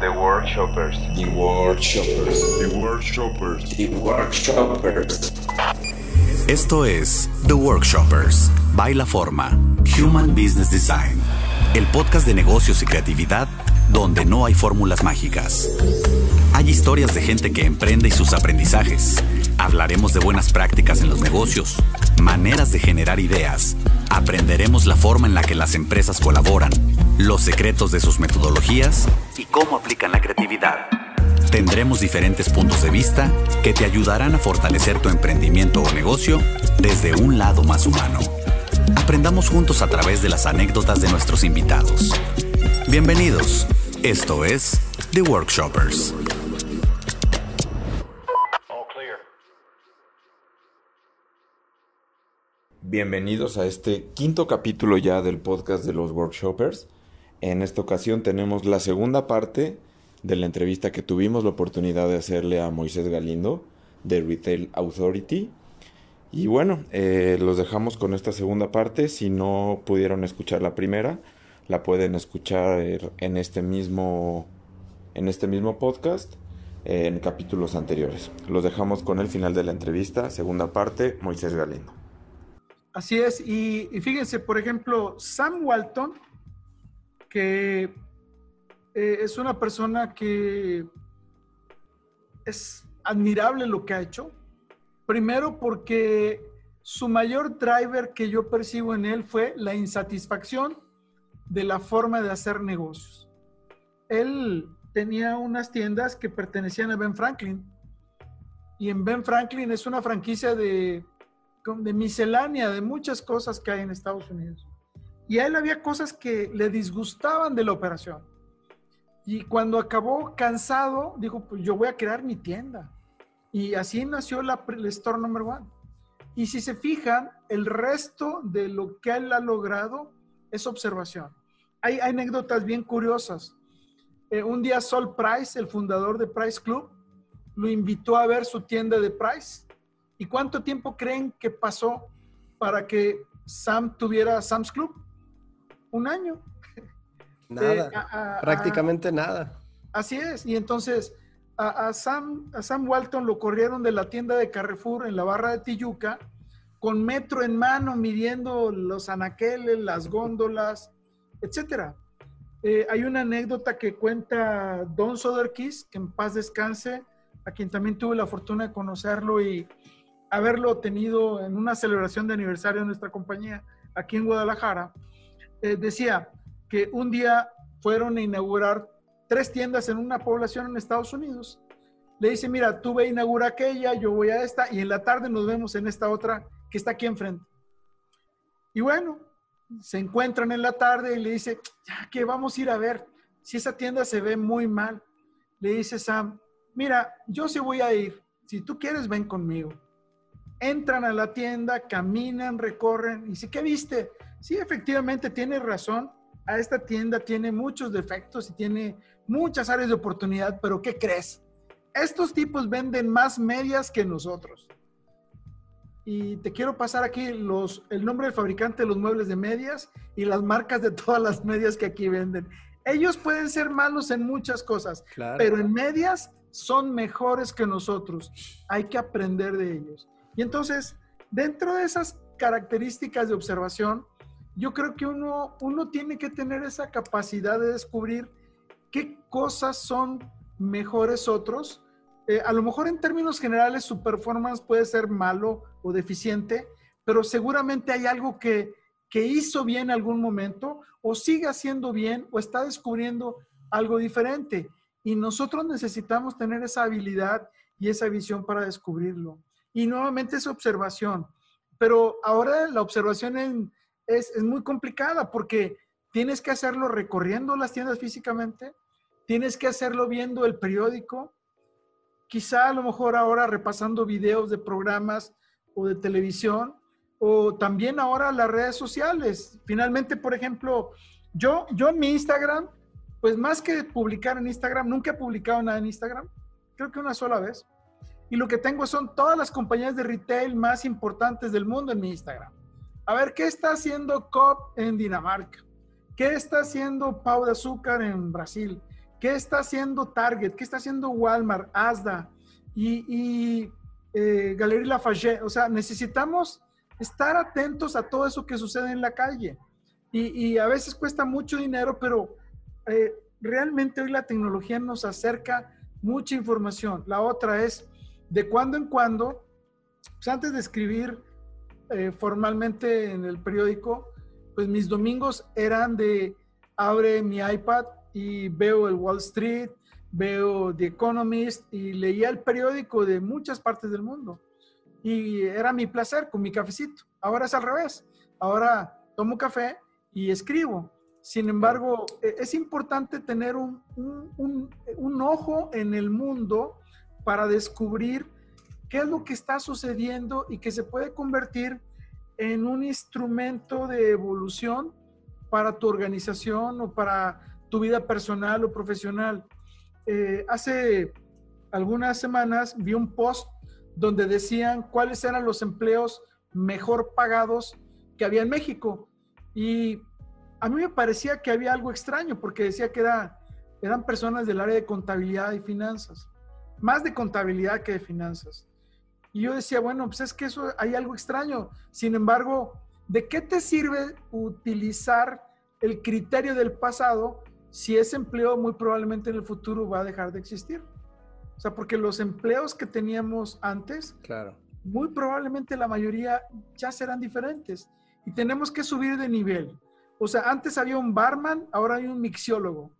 The Workshoppers. The Workshoppers. The Workshoppers. The Workshoppers. Esto es The Workshoppers, Baila Forma, Human Business Design, el podcast de negocios y creatividad donde no hay fórmulas mágicas. Hay historias de gente que emprende y sus aprendizajes. Hablaremos de buenas prácticas en los negocios, maneras de generar ideas. Aprenderemos la forma en la que las empresas colaboran, los secretos de sus metodologías y cómo aplican la creatividad. Tendremos diferentes puntos de vista que te ayudarán a fortalecer tu emprendimiento o negocio desde un lado más humano. Aprendamos juntos a través de las anécdotas de nuestros invitados. Bienvenidos. Esto es The Workshoppers. Bienvenidos a este quinto capítulo ya del podcast de los Workshoppers. En esta ocasión tenemos la segunda parte de la entrevista que tuvimos la oportunidad de hacerle a Moisés Galindo de Retail Authority. Y bueno, eh, los dejamos con esta segunda parte. Si no pudieron escuchar la primera, la pueden escuchar en este mismo, en este mismo podcast eh, en capítulos anteriores. Los dejamos con el final de la entrevista, segunda parte, Moisés Galindo. Así es, y fíjense, por ejemplo, Sam Walton, que eh, es una persona que es admirable lo que ha hecho. Primero porque su mayor driver que yo percibo en él fue la insatisfacción de la forma de hacer negocios. Él tenía unas tiendas que pertenecían a Ben Franklin. Y en Ben Franklin es una franquicia de, de miscelánea, de muchas cosas que hay en Estados Unidos. Y a él había cosas que le disgustaban de la operación. Y cuando acabó cansado, dijo, pues yo voy a crear mi tienda. Y así nació el Store Number One. Y si se fijan, el resto de lo que él ha logrado es observación. Hay, anécdotas bien curiosas. Eh, un día Sol Price, el fundador de Price Club, lo invitó a ver su tienda de Price. ¿Y cuánto tiempo creen que pasó para que Sam tuviera Sam's Club? Un año. Nada, eh, a, a, prácticamente a, nada. Así es, y entonces a, Sam, a Sam Walton lo corrieron de la tienda de Carrefour en la barra de Tijuca con metro en mano midiendo los anaqueles, las góndolas, etcétera. Eh, hay una anécdota que cuenta Don Soderquist, que en paz descanse, a quien también tuve la fortuna de conocerlo y haberlo tenido en una celebración de aniversario de nuestra compañía aquí en Guadalajara. Eh, decía, que un día fueron a inaugurar tres tiendas en una población en Estados Unidos. Le dice, mira, tú ve a inaugurar aquella, yo voy a esta, y en la tarde nos vemos en esta otra que está aquí enfrente. Y bueno, se encuentran en la tarde y le dice, ya que vamos a ir a ver si esa tienda se ve muy mal. Le dice Sam, mira, yo sí voy a ir, si tú quieres, ven conmigo. Entran a la tienda, caminan, recorren, y dice, ¿qué viste? Sí, efectivamente, tiene razón a esta tienda tiene muchos defectos y tiene muchas áreas de oportunidad, pero ¿qué crees? Estos tipos venden más medias que nosotros. Y te quiero pasar aquí los, el nombre del fabricante de los muebles de medias y las marcas de todas las medias que aquí venden. Ellos pueden ser malos en muchas cosas, pero en medias son mejores que nosotros. Hay que aprender de ellos. Y entonces, dentro de esas características de observación, yo creo que uno, uno tiene que tener esa capacidad de descubrir qué cosas son mejores otros. Eh, a lo mejor en términos generales su performance puede ser malo o deficiente, pero seguramente hay algo que, que hizo bien en algún momento o sigue haciendo bien o está descubriendo algo diferente. Y nosotros necesitamos tener esa habilidad y esa visión para descubrirlo. Y nuevamente esa observación. Pero ahora la observación en, es, muy complicada porque tienes que hacerlo recorriendo las tiendas físicamente, tienes que hacerlo viendo el periódico, quizá a lo mejor ahora repasando videos de programas o de televisión, o también ahora las redes sociales. Finalmente, por ejemplo, yo, yo en mi Instagram, pues más que publicar en Instagram, nunca he publicado nada en Instagram, creo que una sola vez. Y lo que tengo son todas las compañías de retail más importantes del mundo en mi Instagram. A ver, ¿qué está haciendo COP en Dinamarca? ¿Qué está haciendo Pau de Azúcar en Brasil? ¿Qué está haciendo Target? ¿Qué está haciendo Walmart, Asda y, y eh, Galería Lafayette? O sea, necesitamos estar atentos a todo eso que sucede en la calle. Y, a veces cuesta mucho dinero, pero eh, realmente hoy la tecnología nos acerca mucha información. La otra es, de cuando en cuando, pues antes de escribir eh, formalmente en el periódico, pues mis domingos eran de abre mi iPad y veo el Wall Street, veo The Economist y leía el periódico de muchas partes del mundo. Y era mi placer con mi cafecito. Ahora es al revés. Ahora tomo café y escribo. Sin embargo, e, es importante tener un, un, un, ojo en el mundo para descubrir qué es lo que está sucediendo y que se puede convertir en un instrumento de evolución para tu organización o para tu vida personal o profesional. Eh, hace algunas semanas vi un post donde decían cuáles eran los empleos mejor pagados que había en México. Y a mí me parecía que había algo extraño porque decía que era, eran personas del área de contabilidad y finanzas, más de contabilidad que de finanzas. Y yo decía, bueno, pues es que eso hay algo extraño. Sin embargo, ¿de qué te sirve utilizar el criterio del pasado si ese empleo muy probablemente en el futuro va a dejar de existir? O sea, porque los empleos que teníamos antes, claro. muy probablemente la mayoría ya serán diferentes y tenemos que subir de nivel. O sea, antes había un barman, ahora hay un mixiólogo.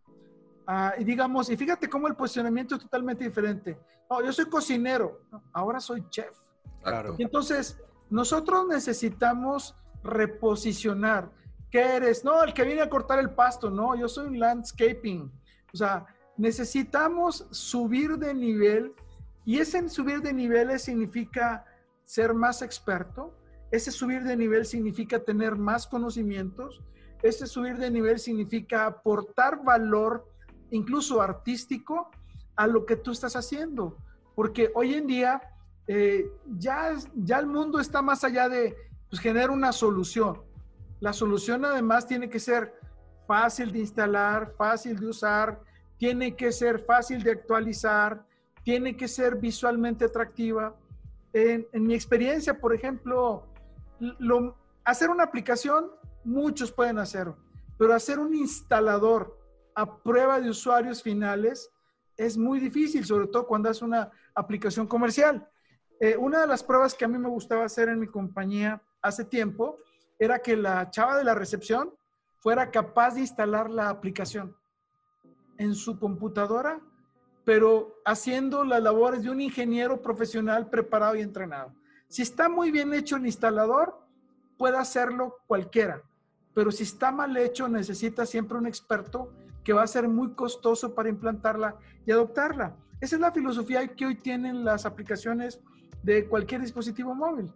Ah, y digamos, y fíjate cómo el posicionamiento es totalmente diferente. No, yo soy cocinero, ahora soy chef. Claro. Y entonces, nosotros necesitamos reposicionar. ¿Qué eres? No, el que viene a cortar el pasto, no, yo soy un landscaping. O sea, necesitamos subir de nivel y ese subir de niveles significa ser más experto, ese subir de nivel significa tener más conocimientos, ese subir de nivel significa aportar valor, incluso artístico, a lo que tú estás haciendo. Porque hoy en día eh, ya, ya el mundo está más allá de pues, generar una solución. La solución además tiene que ser fácil de instalar, fácil de usar, tiene que ser fácil de actualizar, tiene que ser visualmente atractiva. En, mi experiencia, por ejemplo, lo, hacer una aplicación muchos pueden hacerlo, pero hacer un instalador a prueba de usuarios finales es muy difícil, sobre todo cuando es una aplicación comercial. Eh, una de las pruebas que a mí me gustaba hacer en mi compañía hace tiempo era que la chava de la recepción fuera capaz de instalar la aplicación en su computadora, pero haciendo las labores de un ingeniero profesional preparado y entrenado. Si está muy bien hecho el instalador, puede hacerlo cualquiera pero si está mal hecho, necesita siempre un experto que va a ser muy costoso para implantarla y adoptarla. Esa es la filosofía que hoy tienen las aplicaciones de cualquier dispositivo móvil.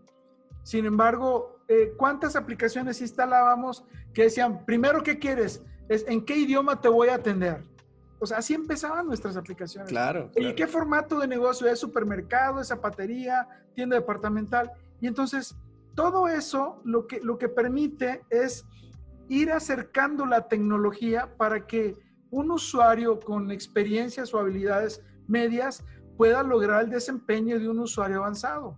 Sin embargo, eh, ¿cuántas aplicaciones instalábamos que decían, primero, ¿qué quieres? Es, ¿En qué idioma te voy a atender? O sea, así empezaban nuestras aplicaciones. Claro. ¿Y qué formato de negocio? ¿Es supermercado, es zapatería, tienda departamental? Y entonces, todo eso lo que, lo que permite es ir acercando la tecnología para que un usuario con experiencias o habilidades medias pueda lograr el desempeño de un usuario avanzado.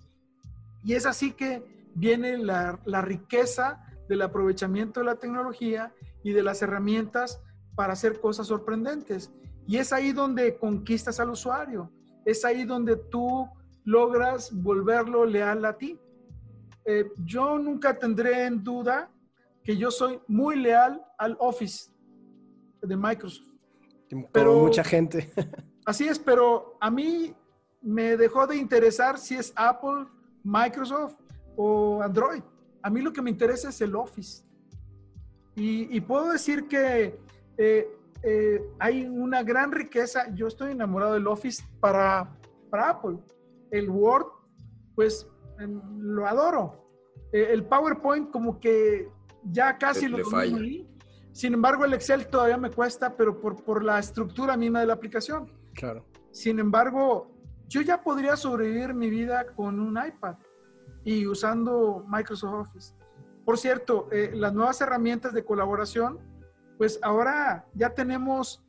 Y es así que viene la, riqueza del aprovechamiento de la tecnología y de las herramientas para hacer cosas sorprendentes. Y es ahí donde conquistas al usuario. Es ahí donde tú logras volverlo leal a ti. Eh, yo nunca tendré en duda que yo soy muy leal al Office de Microsoft. pero mucha gente. así es, pero a mí me dejó de interesar si es Apple, Microsoft o Android. A mí lo que me interesa es el Office. Y, puedo decir que eh, eh, hay una gran riqueza. Yo estoy enamorado del Office para, para Apple. El Word, pues lo adoro. Eh, el PowerPoint como que ya casi lo domino ahí. Sin embargo, el Excel todavía me cuesta, pero por, por la estructura misma de la aplicación. Claro. Sin embargo, yo ya podría sobrevivir mi vida con un iPad y usando Microsoft Office. Por cierto, eh, las nuevas herramientas de colaboración, pues ahora ya tenemos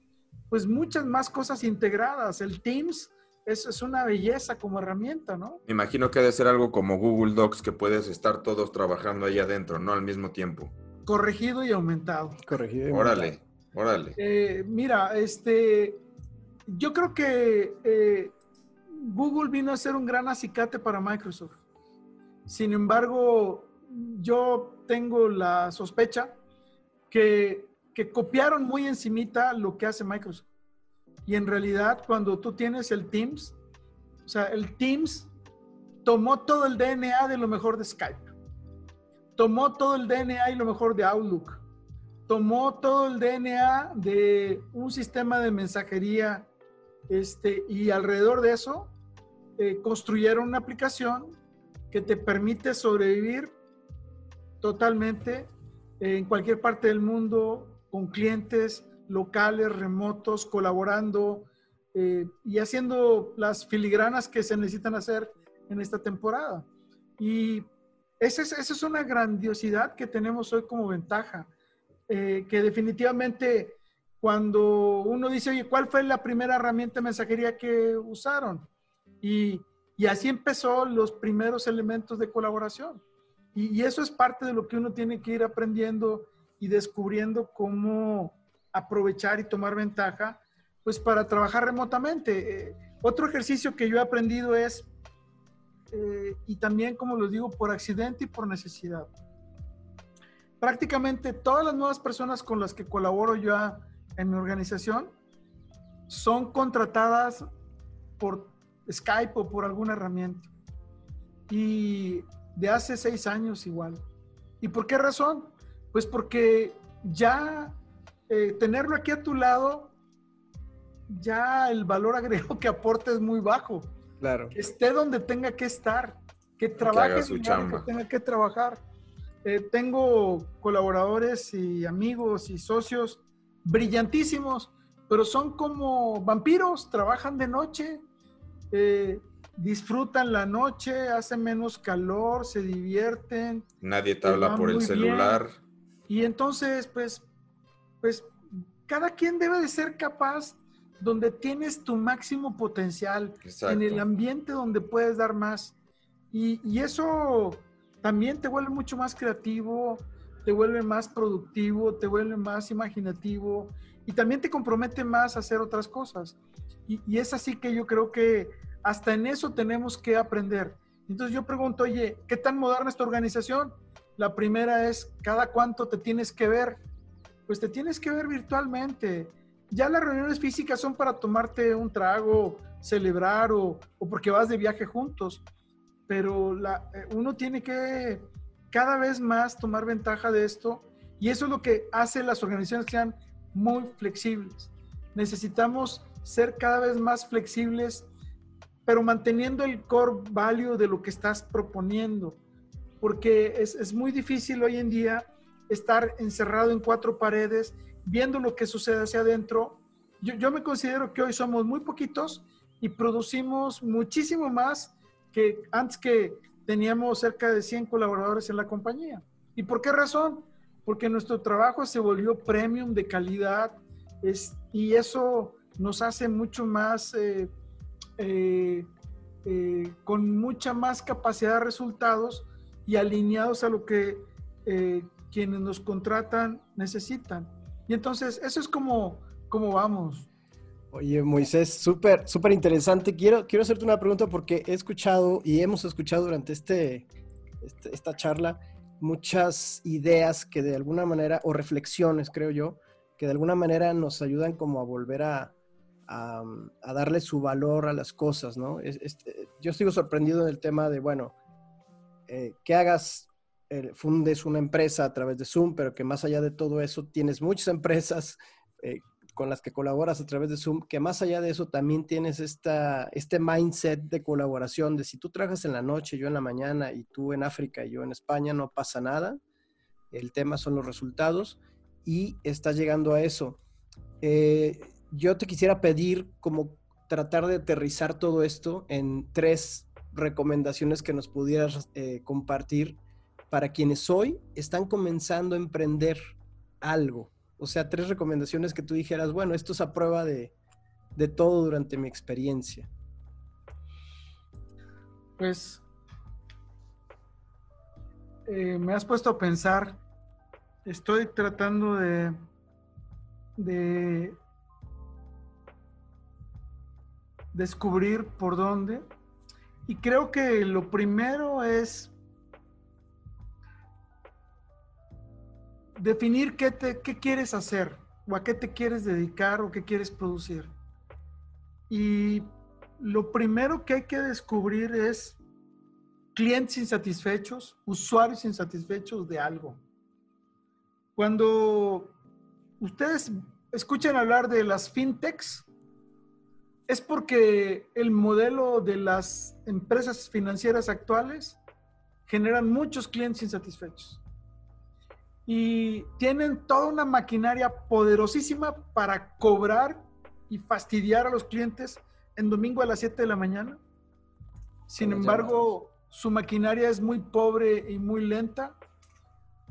pues muchas más cosas integradas. El Teams es, es una belleza como herramienta, ¿no? Me imagino que debe ser algo como Google Docs que puedes estar todos trabajando ahí adentro, ¿no? Al mismo tiempo. Corregido y aumentado. Corregido y aumentado. Órale, órale. Eh, mira, este, yo creo que eh, Google vino a ser un gran acicate para Microsoft. Sin embargo, yo tengo la sospecha que, que copiaron muy encimita lo que hace Microsoft. Y en realidad, cuando tú tienes el Teams, o sea, el Teams tomó todo el DNA de lo mejor de Skype, tomó todo el DNA y lo mejor de Outlook, tomó todo el DNA de un sistema de mensajería, este, y alrededor de eso eh, construyeron una aplicación que te permite sobrevivir totalmente en cualquier parte del mundo con clientes locales, remotos, colaborando eh, y haciendo las filigranas que se necesitan hacer en esta temporada. Y esa es, esa es una grandiosidad que tenemos hoy como ventaja, eh, que definitivamente cuando uno dice, oye, ¿cuál fue la primera herramienta de mensajería que usaron? Y, y así empezó los primeros elementos de colaboración. Y, y, eso es parte de lo que uno tiene que ir aprendiendo y descubriendo cómo aprovechar y tomar ventaja, pues para trabajar remotamente. Eh, otro ejercicio que yo he aprendido es, eh, y también como lo digo, por accidente y por necesidad. Prácticamente todas las nuevas personas con las que colaboro yo en mi organización son contratadas por Skype o por alguna herramienta. Y de hace seis años igual. ¿Y por qué razón? Pues porque ya eh, tenerlo aquí a tu lado, ya el valor agregado que aporta es muy bajo. Claro. Que esté donde tenga que estar, que trabaje que, su que tenga que trabajar. Eh, tengo colaboradores y amigos y socios brillantísimos, pero son como vampiros, trabajan de noche, eh, disfrutan la noche, hacen menos calor, se divierten. Nadie te habla por el celular. Bien. Y entonces, pues, pues cada quien debe de ser capaz donde tienes tu máximo potencial, Exacto. en el ambiente donde puedes dar más. Y, y, eso también te vuelve mucho más creativo, te vuelve más productivo, te vuelve más imaginativo y también te compromete más a hacer otras cosas. Y, y es así que yo creo que hasta en eso tenemos que aprender. Entonces yo pregunto, oye, ¿qué tan moderna es tu organización? La primera es, ¿cada cuánto te tienes que ver? Pues te tienes que ver virtualmente. Ya las reuniones físicas son para tomarte un trago, celebrar o, o porque vas de viaje juntos. Pero la, uno tiene que cada vez más tomar ventaja de esto y eso es lo que hace las organizaciones sean muy flexibles. Necesitamos ser cada vez más flexibles pero manteniendo el core value de lo que estás proponiendo, porque es, es, muy difícil hoy en día estar encerrado en cuatro paredes, viendo lo que sucede hacia adentro. Yo, yo me considero que hoy somos muy poquitos y producimos muchísimo más que antes que teníamos cerca de 100 colaboradores en la compañía. ¿Y por qué razón? Porque nuestro trabajo se volvió premium de calidad es, y eso nos hace mucho más... Eh, eh, eh, con mucha más capacidad de resultados y alineados a lo que eh, quienes nos contratan necesitan. Y entonces, eso es como, como vamos. Oye, Moisés, súper, súper interesante. Quiero, quiero hacerte una pregunta porque he escuchado y hemos escuchado durante este, este, esta charla muchas ideas que de alguna manera, o reflexiones, creo yo, que de alguna manera nos ayudan como a volver a, a, darle su valor a las cosas, ¿no? Es, es, yo sigo sorprendido en el tema de, bueno, eh, que hagas, eh, fundes una empresa a través de Zoom, pero que más allá de todo eso tienes muchas empresas eh, con las que colaboras a través de Zoom, que más allá de eso también tienes esta, este mindset de colaboración, de si tú trabajas en la noche, yo en la mañana, y tú en África y yo en España, no pasa nada. El tema son los resultados y estás llegando a eso. Eh, yo te quisiera pedir como tratar de aterrizar todo esto en tres recomendaciones que nos pudieras eh, compartir para quienes hoy están comenzando a emprender algo. O sea, tres recomendaciones que tú dijeras, bueno, esto es a prueba de, de todo durante mi experiencia. Pues eh, me has puesto a pensar, estoy tratando de, de descubrir por dónde. Y creo que lo primero es definir qué, te, qué quieres hacer o a qué te quieres dedicar o qué quieres producir. Y lo primero que hay que descubrir es clientes insatisfechos, usuarios insatisfechos de algo. Cuando ustedes escuchan hablar de las fintechs, es porque el modelo de las empresas financieras actuales generan muchos clientes insatisfechos. Y tienen toda una maquinaria poderosísima para cobrar y fastidiar a los clientes en domingo a las 7 de la mañana. Sin embargo, su maquinaria es muy pobre y muy lenta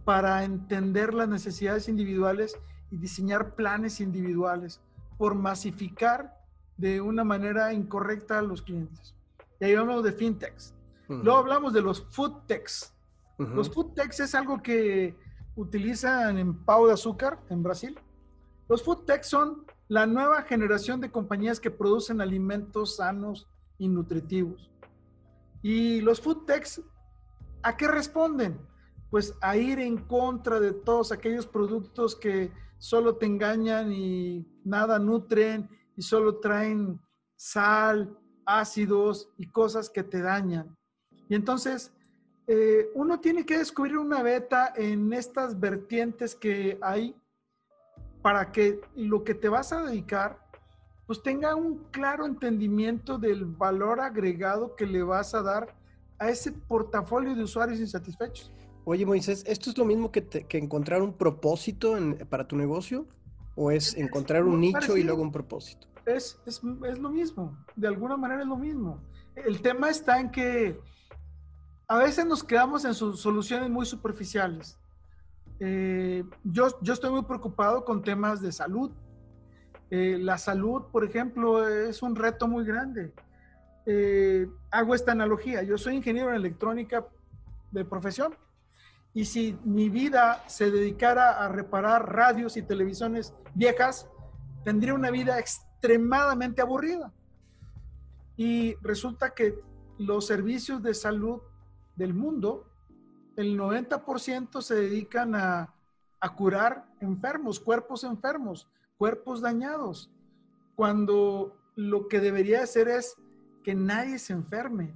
para entender las necesidades individuales y diseñar planes individuales por masificar de una manera incorrecta a los clientes. Y ahí hablamos de fintechs. Luego hablamos de los foodtechs. Los foodtechs es algo que utilizan en Pau de Azúcar, en Brasil. Los foodtechs son la nueva generación de compañías que producen alimentos sanos y nutritivos. Y los food techs, ¿a qué responden? Pues a ir en contra de todos aquellos productos que solo te engañan y nada nutren y solo traen sal, ácidos y cosas que te dañan. Y entonces, eh, uno tiene que descubrir una beta en estas vertientes que hay para que lo que te vas a dedicar pues tenga un claro entendimiento del valor agregado que le vas a dar a ese portafolio de usuarios insatisfechos. Oye, Moisés, ¿esto es lo mismo que, encontrar un propósito para tu negocio? ¿O es encontrar un nicho y luego un propósito? Es, es, es, lo mismo, de alguna manera es lo mismo. El tema está en que a veces nos quedamos en sus soluciones muy superficiales. Eh, yo, yo estoy muy preocupado con temas de salud, eh, la salud, por ejemplo, es un reto muy grande. Eh, hago esta analogía. Yo soy ingeniero en electrónica de profesión. Y si mi vida se dedicara a reparar radios y televisiones viejas, tendría una vida extremadamente aburrida. Y resulta que los servicios de salud del mundo, el 90% se dedican a, a curar enfermos, cuerpos enfermos, cuerpos dañados, cuando lo que debería hacer es que nadie se enferme,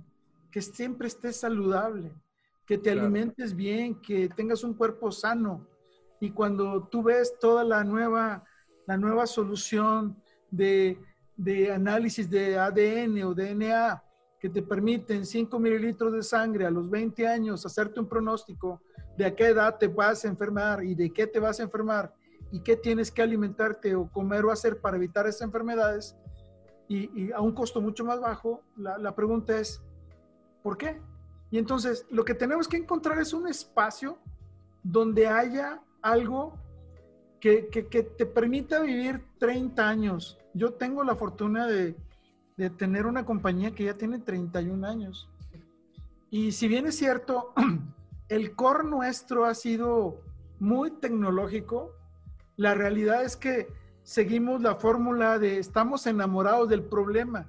que siempre estés saludable, que te alimentes bien, que tengas un cuerpo sano. Y cuando tú ves toda la nueva, la nueva solución de, de análisis de ADN o DNA que te permiten 5 mililitros de sangre a los 20 años, hacerte un pronóstico de a qué edad te vas a enfermar y de qué te vas a enfermar y qué tienes que alimentarte o comer o hacer para evitar esas enfermedades y, a un costo mucho más bajo, la, pregunta es, ¿por qué? Y entonces lo que tenemos que encontrar es un espacio donde haya algo que, que, te permita vivir 30 años. Yo tengo la fortuna de, de tener una compañía que ya tiene 31 años. Y si bien es cierto, el core nuestro ha sido muy tecnológico, la realidad es que seguimos la fórmula de estamos enamorados del problema.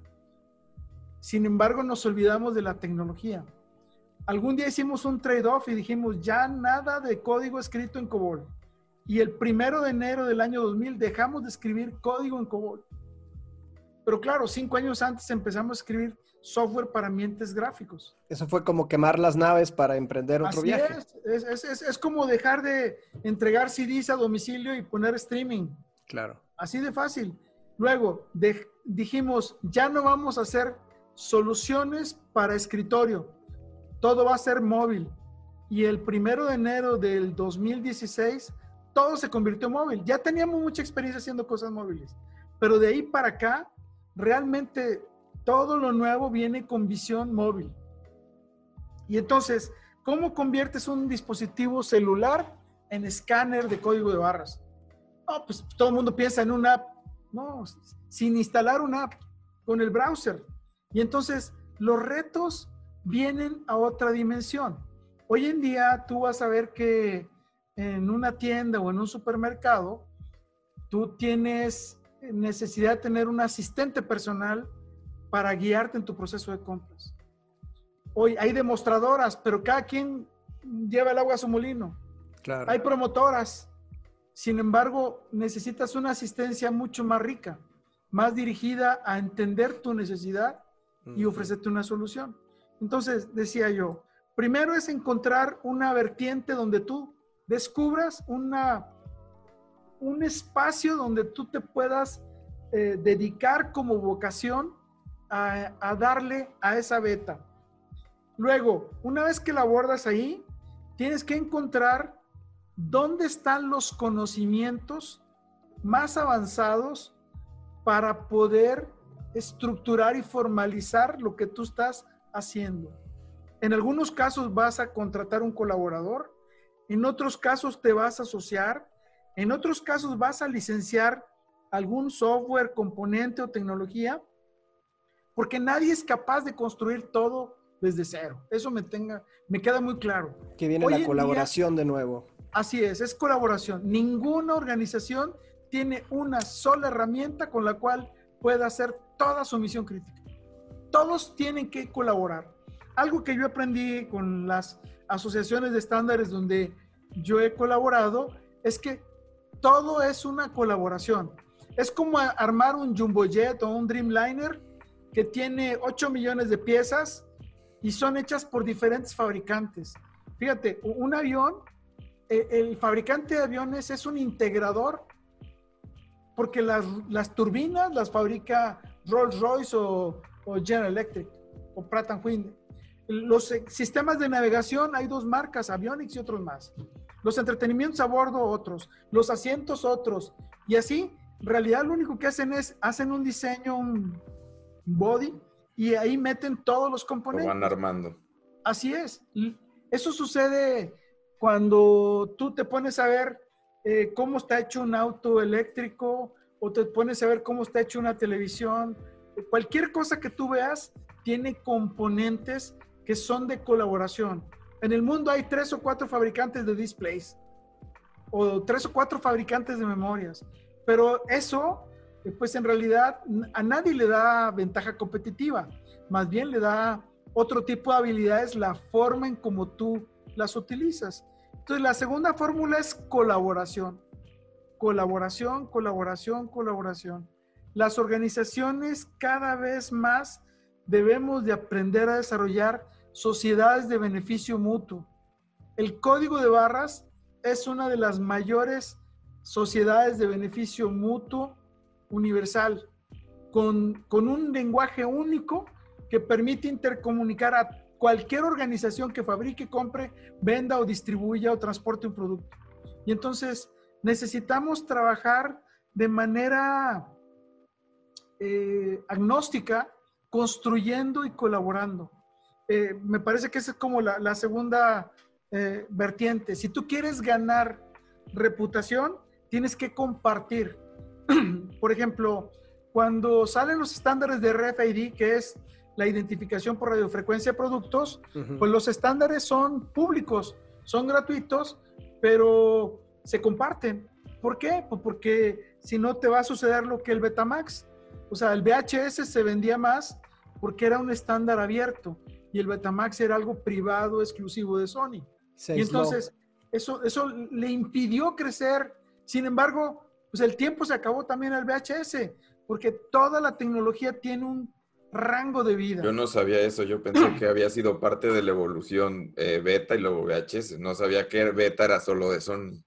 Sin embargo, nos olvidamos de la tecnología. Algún día hicimos un trade-off y dijimos, ya nada de código escrito en COBOL. Y el primero de enero del año 2000 dejamos de escribir código en COBOL. Pero claro, cinco años antes empezamos a escribir software para ambientes gráficos. Eso fue como quemar las naves para emprender otro viaje. Es. Es, es, es, como dejar de entregar CDs a domicilio y poner streaming. Claro. Así de fácil. Luego dijimos, ya no vamos a hacer soluciones para escritorio. Todo va a ser móvil. Y el primero de enero del 2016, todo se convirtió en móvil. Ya teníamos mucha experiencia haciendo cosas móviles. Pero de ahí para acá, realmente todo lo nuevo viene con visión móvil. Y entonces, ¿cómo conviertes un dispositivo celular en escáner de código de barras? No, pues todo el mundo piensa en una app. No, sin instalar una app, con el browser. Y entonces los retos vienen a otra dimensión. Hoy en día tú vas a ver que en una tienda o en un supermercado, tú tienes necesidad de tener un asistente personal para guiarte en tu proceso de compras. Hoy hay demostradoras, pero cada quien lleva el agua a su molino. Claro. Hay promotoras. Sin embargo, necesitas una asistencia mucho más rica, más dirigida a entender tu necesidad y ofrecerte una solución. Entonces, decía yo, primero es encontrar una vertiente donde tú descubras una, un espacio donde tú te puedas eh, dedicar como vocación a, a darle a esa beta. Luego, una vez que la abordas ahí, tienes que encontrar dónde están los conocimientos más avanzados para poder estructurar y formalizar lo que tú estás haciendo. En algunos casos vas a contratar un colaborador, en otros casos te vas a asociar, en otros casos vas a licenciar algún software, componente o tecnología, porque nadie es capaz de construir todo desde cero. Eso me, tenga, me queda muy claro. Que viene Hoy la colaboración de nuevo. Así es, es colaboración. Ninguna organización tiene una sola herramienta con la cual pueda hacer toda su misión crítica. Todos tienen que colaborar. Algo que yo aprendí con las asociaciones de estándares donde yo he colaborado es que todo es una colaboración. Es como armar un jumbo jet o un Dreamliner que tiene 8 millones de piezas y son hechas por diferentes fabricantes. Fíjate, un avión, eh, el fabricante de aviones es un integrador porque las, las turbinas las fabrica Rolls Royce o, General Electric o Pratt Whitney. Los eh, sistemas de navegación hay dos marcas, Avionics y otros más. Los entretenimientos a bordo otros, los asientos otros. Y así, en realidad lo único que hacen es, hacen un diseño, un body, y ahí meten todos los Lo componentes. van armando. Así es. Eso sucede cuando tú te pones a ver eh, cómo está hecho un auto eléctrico o te pones a ver cómo está hecho una televisión. Cualquier cosa que tú veas tiene componentes que son de colaboración. En el mundo hay tres o cuatro fabricantes de displays o tres o cuatro fabricantes de memorias, pero eso, eh, pues en realidad a nadie le da ventaja competitiva, más bien le da otro tipo de habilidades la forma en como tú las utilizas. Entonces, la segunda fórmula es colaboración. Colaboración, colaboración, colaboración. Las organizaciones cada vez más debemos de aprender a desarrollar sociedades de beneficio mutuo. El código de barras es una de las mayores sociedades de beneficio mutuo universal, con, con un lenguaje único que permite intercomunicar a cualquier organización que fabrique, compre, venda o distribuya o transporte un producto. Y entonces necesitamos trabajar de manera eh, agnóstica, construyendo y colaborando. Eh, me parece que esa es como la, la segunda eh, vertiente. Si tú quieres ganar reputación, tienes que compartir. Por ejemplo, cuando salen los estándares de RFID, que es la identificación por radiofrecuencia de productos, pues los estándares son públicos, son gratuitos, pero se comparten. ¿Por qué? Pues porque si no te va a suceder lo que el Betamax. O sea, el VHS se vendía más porque era un estándar abierto y el Betamax era algo privado, exclusivo de Sony. Se Y entonces eso, eso le impidió crecer. Sin embargo, pues el tiempo se acabó también al VHS, porque toda la tecnología tiene un rango de vida. Yo no sabía eso, yo pensé que había sido parte de la evolución eh, beta y luego VHS. No sabía que beta era solo de Sony.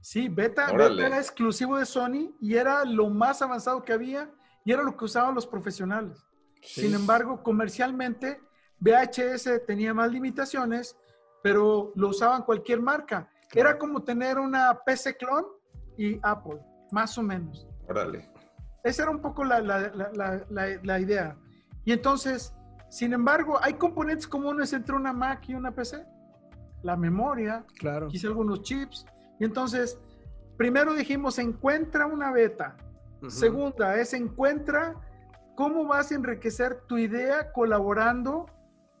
Sí, beta era exclusivo de Sony y era lo más avanzado que había y era lo que usaban los profesionales. Sin embargo, comercialmente, VHS tenía más limitaciones, pero lo usaban cualquier marca. Era como tener una PC clon y Apple, más o menos. Órale. Esa era un poco la, la- la- la- la- la idea. Y entonces, sin embargo, hay componentes comunes entre una Mac y una PC. La memoria, Claro. quizá algunos chips. Y entonces, primero dijimos, encuentra una beta. Segunda es encuentra cómo vas a enriquecer tu idea colaborando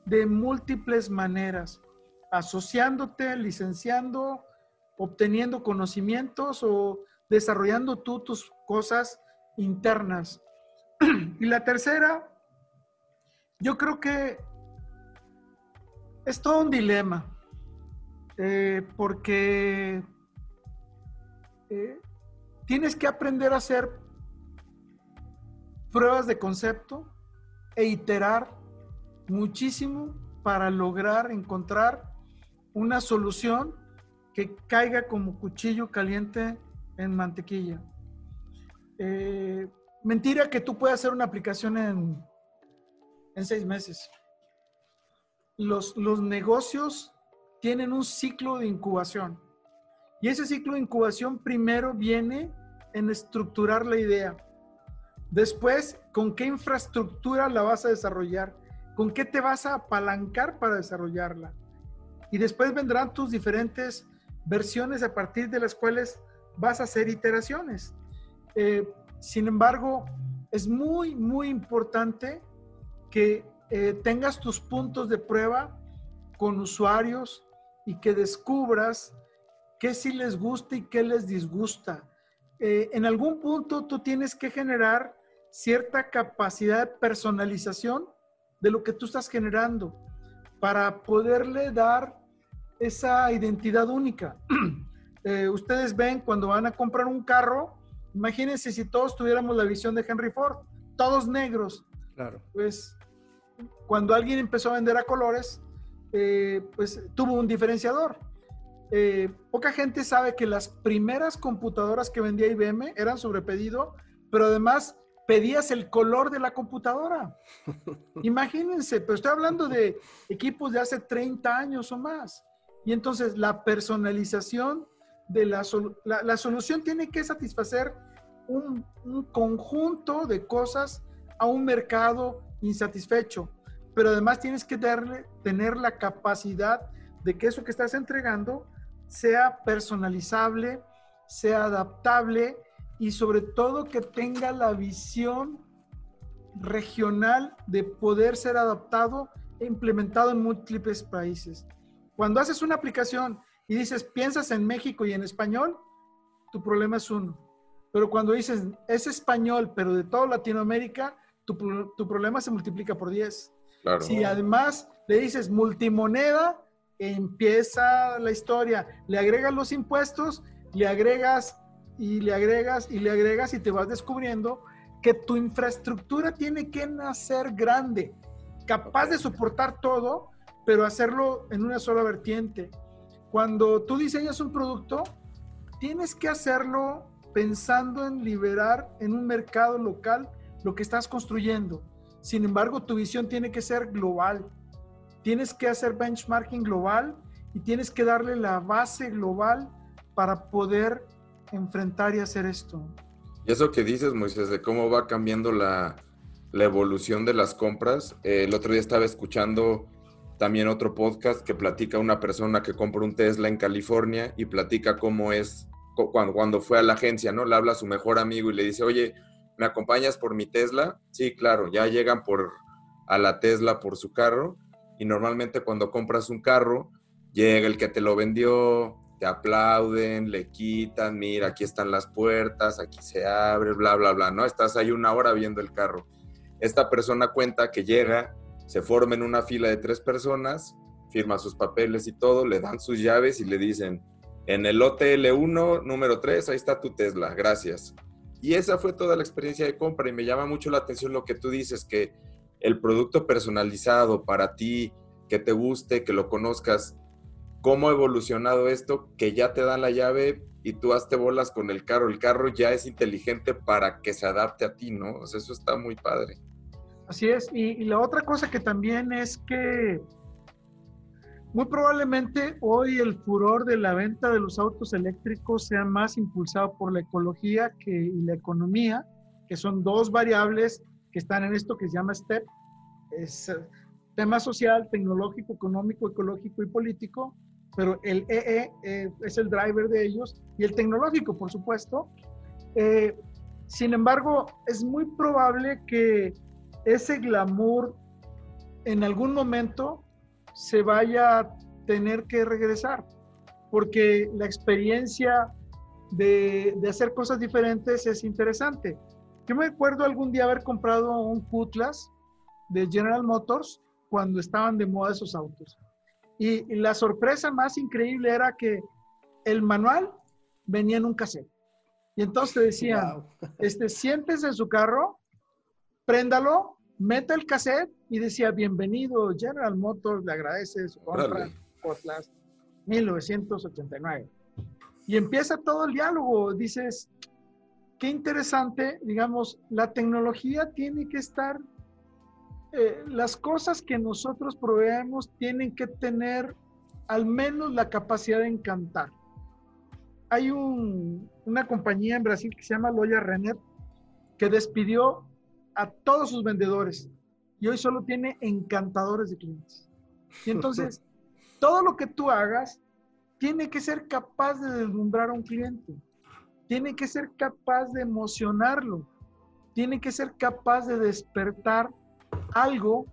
de múltiples maneras, asociándote, licenciando, obteniendo conocimientos o desarrollando tú tus cosas internas. y la tercera, yo creo que es todo un dilema, eh, porque eh, tienes que aprender a hacer pruebas de concepto e iterar muchísimo para lograr encontrar una solución que caiga como cuchillo caliente en mantequilla. Eh, mentira que tú puedas hacer una aplicación en, en seis meses. Los, los negocios tienen un ciclo de incubación. Y ese ciclo de incubación primero viene en estructurar la idea. Después, ¿con qué infraestructura la vas a desarrollar? ¿Con qué te vas a apalancar para desarrollarla? Y después vendrán tus diferentes versiones a partir de las cuales vas a hacer iteraciones. Eh, sin embargo, es muy, muy importante que eh, tengas tus puntos de prueba con usuarios y que descubras qué sí les gusta y qué les disgusta. Eh, en algún punto tú tienes que generar cierta capacidad de personalización de lo que tú estás generando para poderle dar esa identidad única. Eh, ustedes ven cuando van a comprar un carro, imagínense si todos tuviéramos la visión de Henry Ford, todos negros. Claro. Pues cuando alguien empezó a vender a colores, eh, pues tuvo un diferenciador. Eh, poca gente sabe que las primeras computadoras que vendía IBM eran sobre pedido, pero además pedías el color de la computadora. Imagínense, pero estoy hablando de equipos de hace 30 años o más. Y entonces la personalización de la, la, solución tiene que satisfacer un, un, conjunto de cosas a un mercado insatisfecho, pero además tienes que darle, tener la capacidad de que eso que estás entregando sea personalizable, sea adaptable y sobre todo que tenga la visión regional de poder ser adaptado e implementado en múltiples países. Cuando haces una aplicación y dices, piensas en México y en español, tu problema es uno. Pero cuando dices, es español, pero de toda Latinoamérica, tu, tu problema se multiplica por 10. Si además le dices multimoneda, empieza la historia. Le agregas los impuestos, le agregas y le agregas y le agregas y te vas descubriendo que tu infraestructura tiene que nacer grande, capaz de soportar todo, pero hacerlo en una sola vertiente. Cuando tú diseñas un producto, tienes que hacerlo pensando en liberar en un mercado local lo que estás construyendo. Sin embargo, tu visión tiene que ser global. Tienes que hacer benchmarking global y tienes que darle la base global para poder enfrentar y hacer esto. Y eso que dices, Moisés, de cómo va cambiando la, la evolución de las compras. Eh, el otro día estaba escuchando también otro podcast que platica una persona que compra un Tesla en California y platica cómo es cuando, cuando fue a la agencia, ¿no? Le habla a su mejor amigo y le dice, oye, ¿me acompañas por mi Tesla? Sí, claro, ya llegan por, a la Tesla por su carro y normalmente cuando compras un carro, llega el que te lo vendió, te aplauden, le quitan, mira, aquí están las puertas, aquí se abre, bla, bla, bla, ¿no? Estás ahí una hora viendo el carro. Esta persona cuenta que llega, se forma en una fila de tres personas, firma sus papeles y todo, le dan sus llaves y le dicen, en el OTL1, número 3, ahí está tu Tesla, gracias. Y esa fue toda la experiencia de compra y me llama mucho la atención lo que tú dices, que el producto personalizado para ti, que te guste, que lo conozcas, cómo ha evolucionado esto, que ya te dan la llave y tú hazte bolas con el carro. El carro ya es inteligente para que se adapte a ti, ¿no? O sea, eso está muy padre. Así es. Y, la otra cosa que también es que muy probablemente hoy el furor de la venta de los autos eléctricos sea más impulsado por la ecología que, y la economía, que son dos variables que están en esto que se llama STEP. Es eh, tema social, tecnológico, económico, ecológico y político. Pero el EE eh, es el driver de ellos y el tecnológico, por supuesto. Eh, sin embargo, es muy probable que ese glamour en algún momento se vaya a tener que regresar, porque la experiencia de, de hacer cosas diferentes es interesante. Yo me acuerdo algún día haber comprado un Cutlass de General Motors cuando estaban de moda esos autos. Y, la sorpresa más increíble era que el manual venía en un cassette. Y entonces te decían, este, siéntese en su carro, préndalo, meta el cassette y decía, bienvenido, General Motors, le agradece su compra, Cutlass, 1989. Y empieza todo el diálogo, dices, qué interesante, digamos, la tecnología tiene que estar, eh, las cosas que nosotros proveemos tienen que tener al menos la capacidad de encantar. Hay una compañía en Brasil que se llama Loya Renner que despidió a todos sus vendedores y hoy solo tiene encantadores de clientes. Y entonces, todo lo que tú hagas tiene que ser capaz de deslumbrar a un cliente tiene que ser capaz de emocionarlo, tiene que ser capaz de despertar algo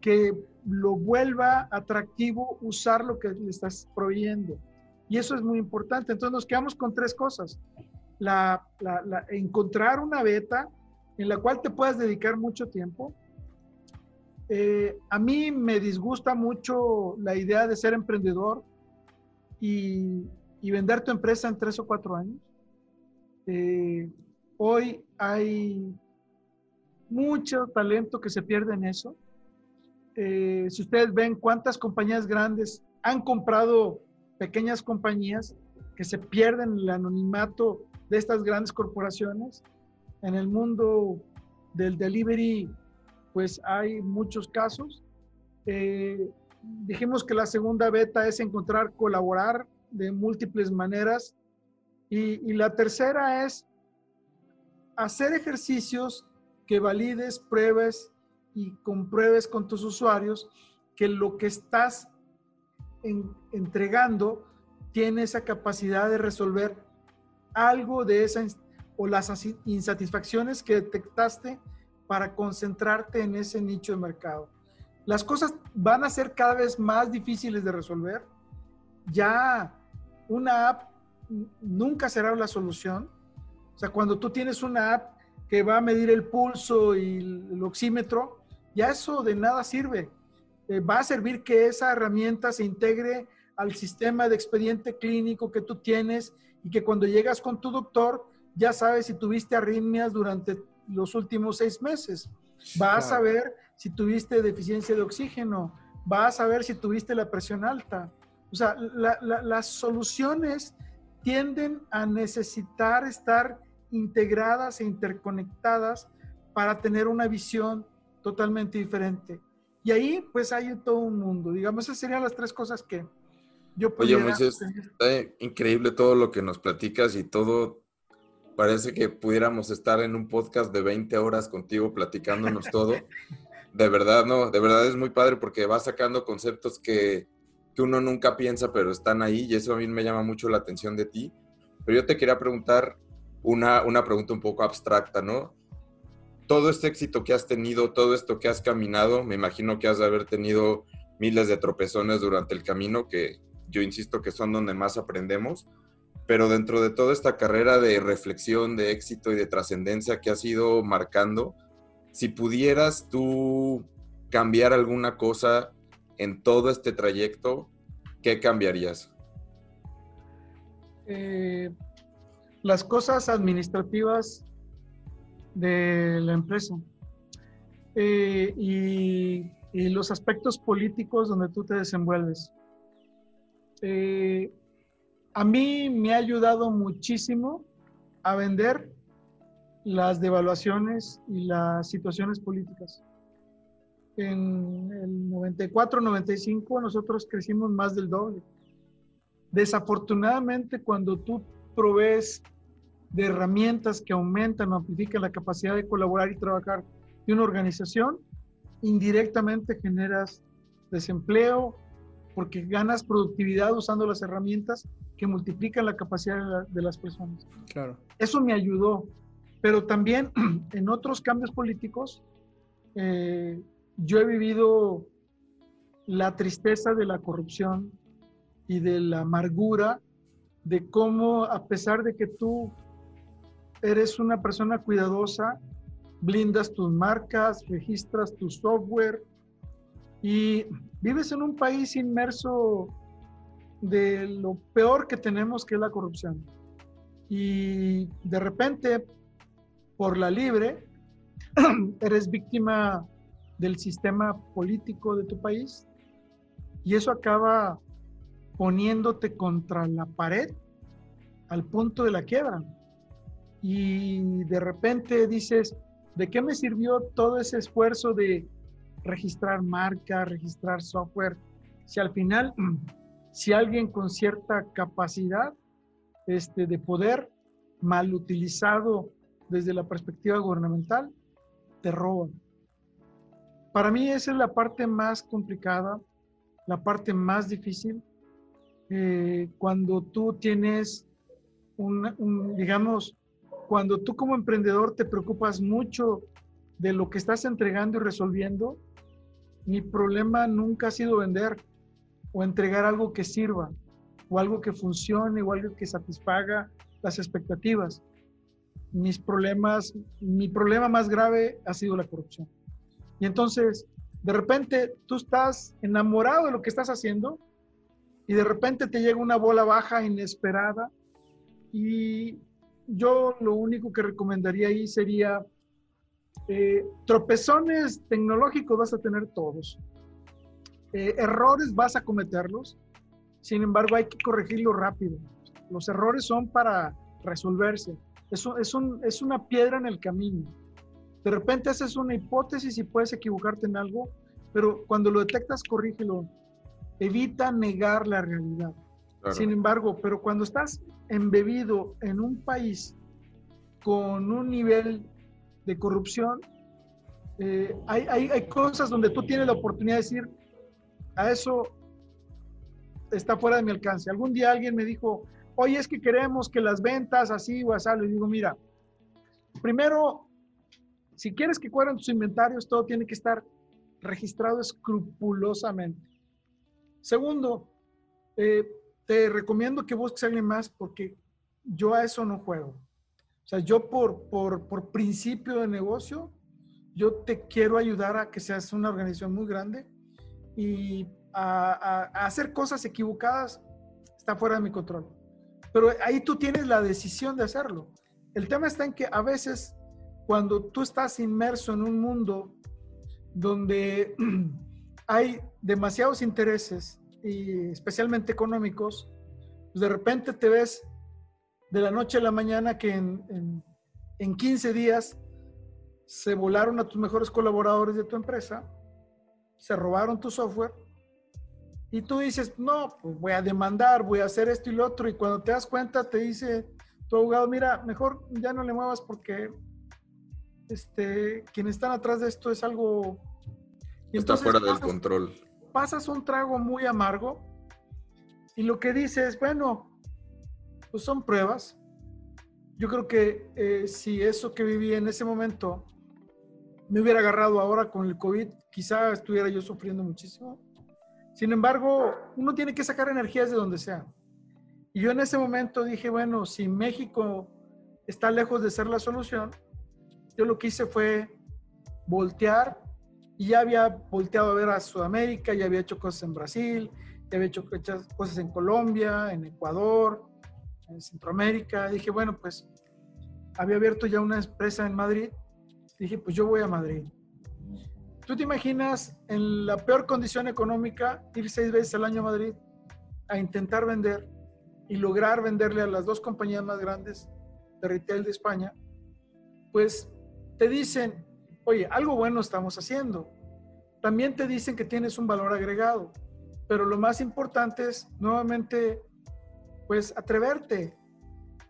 que lo vuelva atractivo usar lo que le estás proveyendo. Y eso es muy importante. Entonces nos quedamos con tres cosas. La, encontrar una beta en la cual te puedas dedicar mucho tiempo. Eh, a mí me disgusta mucho la idea de ser emprendedor y, y vender tu empresa en tres o cuatro años. Eh, hoy hay mucho talento que se pierde en eso. Eh, si ustedes ven cuántas compañías grandes han comprado pequeñas compañías que se pierden el anonimato de estas grandes corporaciones, en el mundo del delivery, pues hay muchos casos. Eh, dijimos que la segunda beta es encontrar, colaborar de múltiples maneras y, la tercera es hacer ejercicios que valides, pruebes y compruebes con tus usuarios que lo que estás entregando tiene esa capacidad de resolver algo de esas o las insatisfacciones que detectaste para concentrarte en ese nicho de mercado. Las cosas van a ser cada vez más difíciles de resolver. Ya una app nunca será la solución. O sea, cuando tú tienes una app que va a medir el pulso y el oxímetro, ya eso de nada sirve. Eh, va a servir que esa herramienta se integre al sistema de expediente clínico que tú tienes y que cuando llegas con tu doctor ya sabes si tuviste arritmias durante los últimos seis meses. Va a saber si tuviste deficiencia de oxígeno. Va a saber si tuviste la presión alta. O sea, las soluciones tienden a necesitar estar integradas e interconectadas para tener una visión totalmente diferente. Y ahí pues hay todo un mundo. Digamos, esas serían las tres cosas que yo Oye, Moisés, está increíble todo lo que nos platicas y todo. Parece que pudiéramos estar en un podcast de 20 horas contigo platicándonos todo. De verdad, no, de verdad es muy padre porque vas sacando conceptos que que uno nunca piensa, pero están ahí y eso a mí me llama mucho la atención de ti. Pero yo te quería preguntar una, una pregunta un poco abstracta, ¿no? Todo este éxito que has tenido, todo esto que has caminado, me imagino que has de haber tenido miles de tropezones durante el camino, que yo insisto que son donde más aprendemos, pero dentro de toda esta carrera de reflexión, de éxito y de trascendencia que has ido marcando, si pudieras tú cambiar alguna cosa en todo este trayecto, ¿qué cambiarías? Eh, las cosas administrativas de la empresa eh, y, los aspectos políticos donde tú te desenvuelves. Eh, a mí me ha ayudado muchísimo a vender las devaluaciones y las situaciones políticas en el 94, 95 nosotros crecimos más del doble. Desafortunadamente, cuando tú provees de herramientas que aumentan o amplifican la capacidad de colaborar y trabajar de una organización, indirectamente generas desempleo, porque ganas productividad usando las herramientas que multiplican la capacidad de, la- de las personas. Claro. Eso me ayudó, pero también en otros cambios políticos, eh, yo he vivido la tristeza de la corrupción y de la amargura de cómo a pesar de que tú eres una persona cuidadosa, blindas tus marcas, registras tu software y vives en un país inmerso de lo peor que tenemos, que es la corrupción. Y de repente, por la libre, eres víctima del sistema político de tu país y eso acaba poniéndote contra la pared al punto de la quiebra. Y de repente dices, ¿de qué me sirvió todo ese esfuerzo de registrar marca, registrar software? Si al final, si alguien con cierta capacidad este, de poder, mal utilizado desde la perspectiva gubernamental, te roban. Para mí esa es la parte más complicada, la parte más difícil, eh, cuando tú tienes un, un, digamos, cuando tú como emprendedor te preocupas mucho de lo que estás entregando y resolviendo, mi problema nunca ha sido vender o entregar algo que sirva o algo que funcione o algo que satisfaga las expectativas. Mis problemas, mi problema más grave ha sido la corrupción. Y entonces, de repente, tú estás enamorado de lo que estás haciendo y de repente te llega una bola baja inesperada y yo lo único que recomendaría ahí sería eh, tropezones tecnológicos vas a tener todos. Eh, errores vas a cometerlos. Sin embargo, hay que corregirlo rápido. Los errores son para resolverse. Eso es, un, es una piedra en el camino. De repente haces una hipótesis y puedes equivocarte en algo, pero cuando lo detectas, corrígelo. Evita negar la realidad. Sin embargo, pero cuando estás embebido en un país con un nivel de corrupción, eh, hay, hay, hay, cosas donde tú tienes la oportunidad de decir, a eso está fuera de mi alcance. Algún día alguien me dijo, oye, es que queremos que las ventas así o así. Le digo, mira, primero, si quieres que cuadren tus inventarios, todo tiene que estar registrado escrupulosamente. Segundo, eh, te recomiendo que busques a alguien más porque yo a eso no juego. O sea, yo por, por, por principio de negocio, yo te quiero ayudar a que seas una organización muy grande y a, hacer cosas equivocadas está fuera de mi control. Pero ahí tú tienes la decisión de hacerlo. El tema está en que a veces cuando tú estás inmerso en un mundo donde hay demasiados intereses y especialmente económicos, pues de repente te ves de la noche a la mañana que en, en, en 15 días se volaron a tus mejores colaboradores de tu empresa, se robaron tu software y tú dices, no, pues voy a demandar, voy a hacer esto y lo otro y cuando te das cuenta te dice tu abogado, mira, mejor ya no le muevas porque este, quienes están atrás de esto es algo... Y Está fuera del control. Pasas un trago muy amargo y lo que dices, bueno, pues son pruebas. Yo creo que eh, si eso que viví en ese momento me hubiera agarrado ahora con el COVID, quizá estuviera yo sufriendo muchísimo. Sin embargo, uno tiene que sacar energías de donde sea. Y yo en ese momento dije, bueno, si México está lejos de ser la solución, yo lo que hice fue voltear y ya había volteado a ver a Sudamérica, ya había hecho cosas en Brasil, ya había hecho cosas en Colombia, en Ecuador, en Centroamérica. Dije, bueno, pues había abierto ya una empresa en Madrid. Dije, pues yo voy a Madrid. ¿Tú te imaginas en la peor condición económica ir seis veces al año a Madrid a intentar vender y lograr venderle a las dos compañías más grandes de retail de España? Pues te dicen, oye, algo bueno estamos haciendo. También te dicen que tienes un valor agregado, pero lo más importante es nuevamente, pues, atreverte.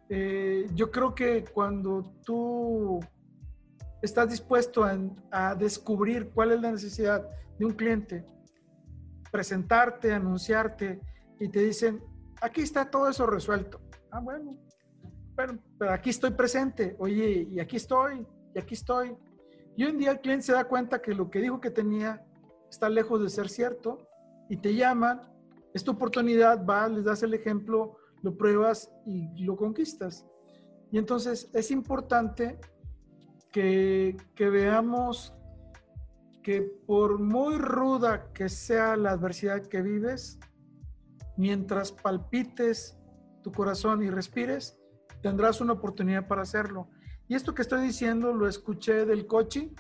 Eh, yo creo que cuando tú estás dispuesto a, a, descubrir cuál es la necesidad de un cliente, presentarte, anunciarte y te dicen, aquí está todo eso resuelto. Ah, bueno, pero, pero aquí estoy presente, oye, y aquí estoy, y aquí estoy. Y hoy en día el cliente se da cuenta que lo que dijo que tenía está lejos de ser cierto y te llaman, es tu oportunidad, va, les das el ejemplo, lo pruebas y lo conquistas. Y entonces es importante que, que veamos que por muy ruda que sea la adversidad que vives, mientras palpites tu corazón y respires, tendrás una oportunidad para hacerlo. Y esto que estoy diciendo lo escuché del Cochi,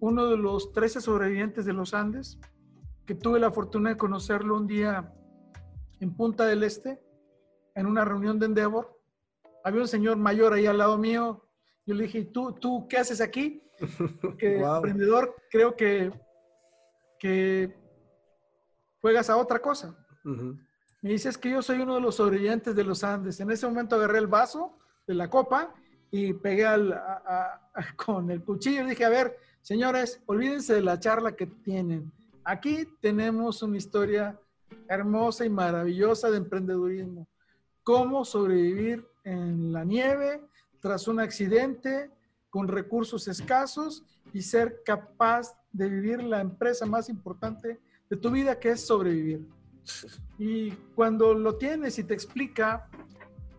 uno de los 13 sobrevivientes de los Andes, que tuve la fortuna de conocerlo un día en Punta del Este, en una reunión de Endeavor. Había un señor mayor ahí al lado mío. Yo le dije, ¿tú, tú qué haces aquí? Que Wow. emprendedor, creo que, que juegas a otra cosa. Me dice, es que yo soy uno de los sobrevivientes de los Andes. En ese momento agarré el vaso de la copa y pegué al- a- a- a- con el cuchillo y dije, a ver, señores, olvídense de la charla que tienen. Aquí tenemos una historia hermosa y maravillosa de emprendedurismo. Cómo sobrevivir en la nieve tras un accidente con recursos escasos y ser capaz de vivir la empresa más importante de tu vida, que es sobrevivir. Y cuando lo tienes y te explica,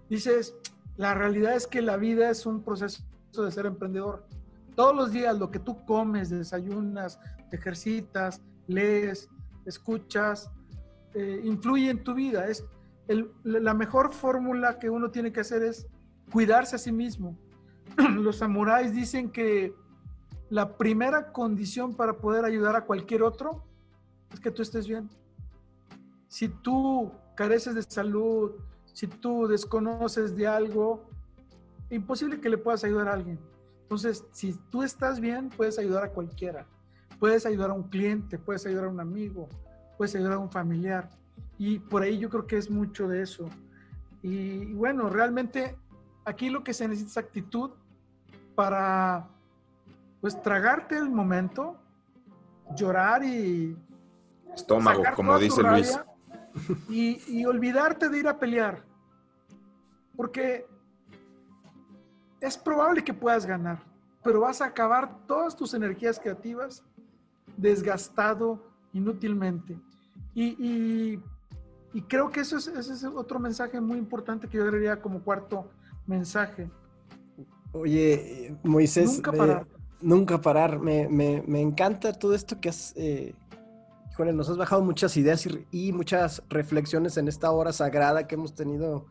dices, la realidad es que la vida es un proceso de ser emprendedor. Todos los días lo que tú comes, desayunas, te ejercitas, lees, escuchas, eh, influye en tu vida. Es la mejor fórmula que uno tiene que hacer es cuidarse a sí mismo. Los samuráis dicen que la primera condición para poder ayudar a cualquier otro es que tú estés bien si tú careces de salud, si tú desconoces de algo, imposible que le puedas ayudar a alguien. Entonces, si tú estás bien, puedes ayudar a cualquiera. Puedes ayudar a un cliente, puedes ayudar a un amigo, puedes ayudar a un familiar. Y por ahí yo creo que es mucho de eso. Y bueno, realmente aquí lo que se necesita es actitud para, pues, tragarte el momento, llorar y Estómago, como dice Luis. Y, y olvidarte de ir a pelear. Porque es probable que puedas ganar, pero vas a acabar todas tus energías creativas desgastado inútilmente. Y, y- y creo que eso es, ese es otro mensaje muy importante que yo agregaría como cuarto mensaje. Oye, Moisés, Nunca parar. nunca parar. Me, me- me encanta todo esto que has, eh, híjole, nos has bajado muchas ideas y, y muchas reflexiones en esta hora sagrada que hemos tenido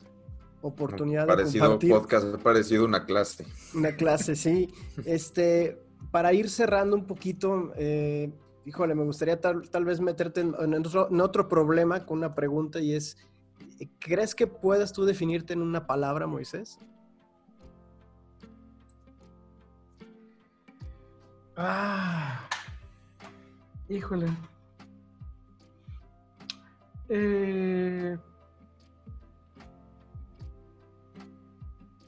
oportunidad de Parecido compartir. podcast, parecido una clase. Una clase, sí. Este, para ir cerrando un poquito, eh, híjole, me gustaría tal, tal vez meterte en, en otro, en otro problema con una pregunta y es, ¿crees que puedas tú definirte en una palabra, Moisés? Ah, híjole. Eh,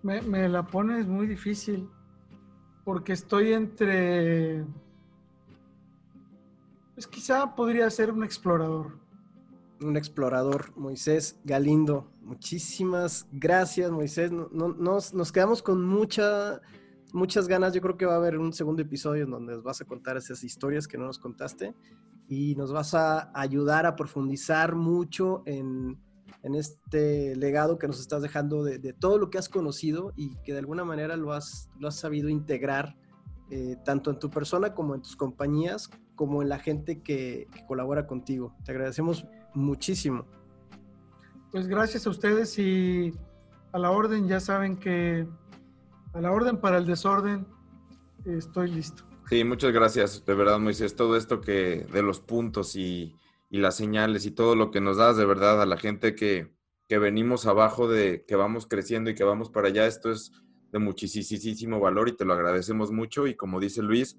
me, la pones muy difícil porque estoy entre... Pues quizá podría ser un explorador. un explorador, Moisés Galindo. Muchísimas gracias, Moisés. No- no- nos, nos quedamos con mucha, muchas ganas. Yo creo que va a haber un segundo episodio en donde vas a contar esas historias que no nos contaste y nos vas a ayudar a profundizar mucho en, en este legado que nos estás dejando de, todo lo que has conocido y que de alguna manera lo has, lo has sabido integrar eh, tanto en tu persona como en tus compañías, como en la gente que, colabora contigo. Te agradecemos muchísimo. Pues gracias a ustedes y a la orden, ya saben que a la orden para el desorden estoy listo. Sí, muchas gracias, de verdad, Moisés. Todo esto que de los puntos y, y las señales y todo lo que nos das, de verdad, a la gente que, venimos abajo, de que vamos creciendo y que vamos para allá, esto es de muchísimo valor y te lo agradecemos mucho. Y como dice Luis,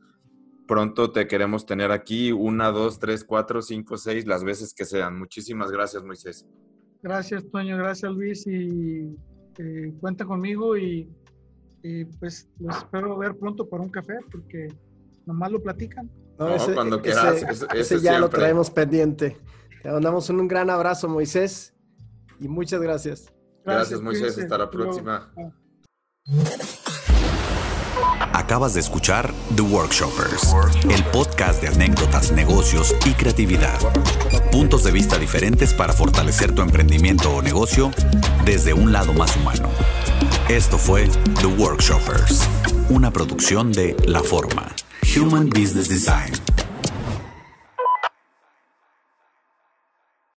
pronto te queremos tener aquí una, dos, tres, cuatro, cinco, seis, las veces que sean. Muchísimas gracias, Moisés. Gracias, Toño, gracias, Luis, y eh, cuenta conmigo y, y, pues los espero ver pronto para un café porque nomás lo platican. No, cuando quieras, ese- ese ya lo traemos pendiente. Te mandamos un, gran abrazo, Moisés, y muchas gracias. Gracias, Moisés. Hasta la próxima. Acabas de escuchar The Workshoppers, el podcast de anécdotas, negocios y creatividad. Puntos de vista diferentes para fortalecer tu emprendimiento o negocio desde un lado más humano. Esto fue The Workshoppers, una producción de La Forma, Human Business Design.